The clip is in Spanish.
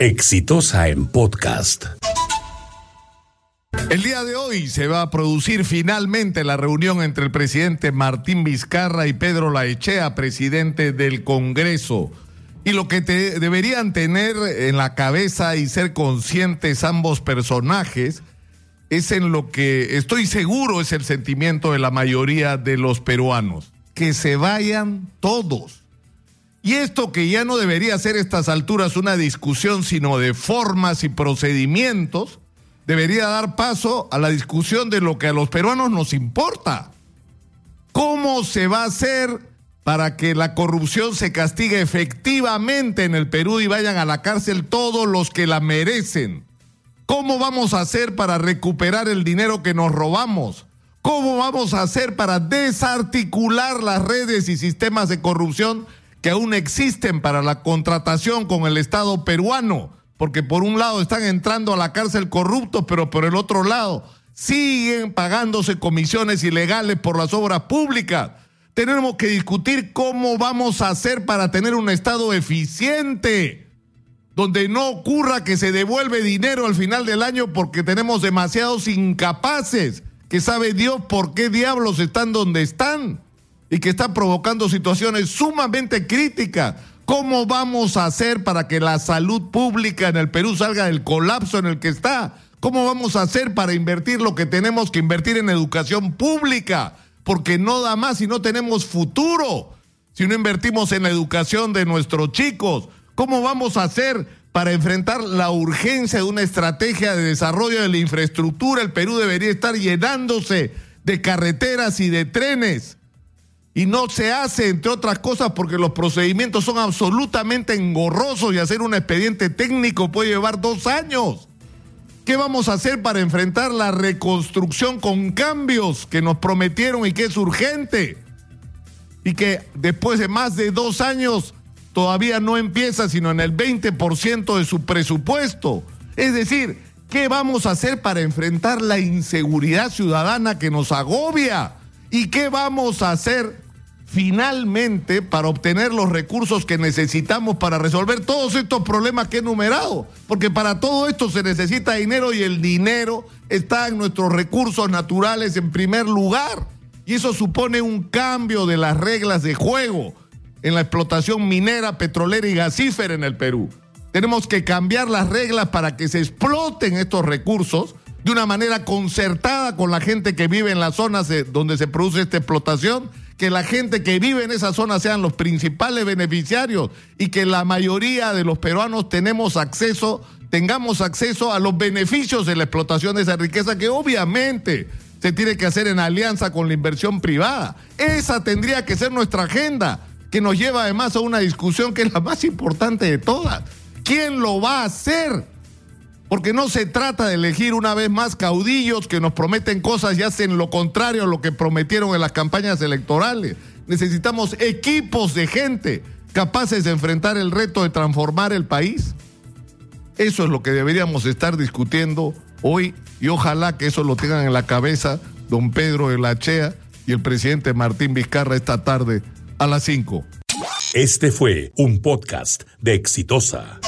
Exitosa en podcast. El día de hoy se va a producir finalmente la reunión entre el presidente Martín Vizcarra y Pedro Laechea, presidente del Congreso. Y lo que te deberían tener en la cabeza y ser conscientes ambos personajes es en lo que estoy seguro es el sentimiento de la mayoría de los peruanos. Que se vayan todos. Y esto que ya no debería ser a estas alturas una discusión, sino de formas y procedimientos, debería dar paso a la discusión de lo que a los peruanos nos importa. ¿Cómo se va a hacer para que la corrupción se castigue efectivamente en el Perú y vayan a la cárcel todos los que la merecen? ¿Cómo vamos a hacer para recuperar el dinero que nos robamos? ¿Cómo vamos a hacer para desarticular las redes y sistemas de corrupción que aún existen para la contratación con el Estado peruano? Porque por un lado están entrando a la cárcel corruptos, pero por el otro lado siguen pagándose comisiones ilegales por las obras públicas. Tenemos que discutir cómo vamos a hacer para tener un Estado eficiente, donde no ocurra que se devuelve dinero al final del año porque tenemos demasiados incapaces, que sabe Dios por qué diablos están donde están y que están provocando situaciones sumamente críticas. ¿Cómo vamos a hacer para que la salud pública en el Perú salga del colapso en el que está? ¿Cómo vamos a hacer para invertir lo que tenemos que invertir en educación pública? Porque no da más si no tenemos futuro. Si no invertimos en la educación de nuestros chicos, ¿cómo vamos a hacer para enfrentar la urgencia de una estrategia de desarrollo de la infraestructura? El Perú debería estar llenándose de carreteras y de trenes. Y no se hace, entre otras cosas, porque los procedimientos son absolutamente engorrosos y hacer un expediente técnico puede llevar dos años. ¿Qué vamos a hacer para enfrentar la reconstrucción con cambios que nos prometieron y que es urgente? Y que después de más de dos años todavía no empieza sino en el 20% de su presupuesto. Es decir, ¿qué vamos a hacer para enfrentar la inseguridad ciudadana que nos agobia? ¿Y qué vamos a hacer finalmente para obtener los recursos que necesitamos para resolver todos estos problemas que he enumerado? Porque para todo esto se necesita dinero y el dinero está en nuestros recursos naturales en primer lugar. Y eso supone un cambio de las reglas de juego en la explotación minera, petrolera y gasífera en el Perú. Tenemos que cambiar las reglas para que se exploten estos recursos de una manera concertada con la gente que vive en las zonas donde se produce esta explotación, que la gente que vive en esa zona sean los principales beneficiarios y que la mayoría de los peruanos tenemos acceso, tengamos acceso a los beneficios de la explotación de esa riqueza que obviamente se tiene que hacer en alianza con la inversión privada. Esa tendría que ser nuestra agenda, que nos lleva además a una discusión que es la más importante de todas. ¿Quién lo va a hacer? Porque no se trata de elegir una vez más caudillos que nos prometen cosas y hacen lo contrario a lo que prometieron en las campañas electorales. Necesitamos equipos de gente capaces de enfrentar el reto de transformar el país. Eso es lo que deberíamos estar discutiendo hoy y ojalá que eso lo tengan en la cabeza don Pedro de la Chea y el presidente Martín Vizcarra esta tarde a las 5. Este fue un podcast de Exitosa.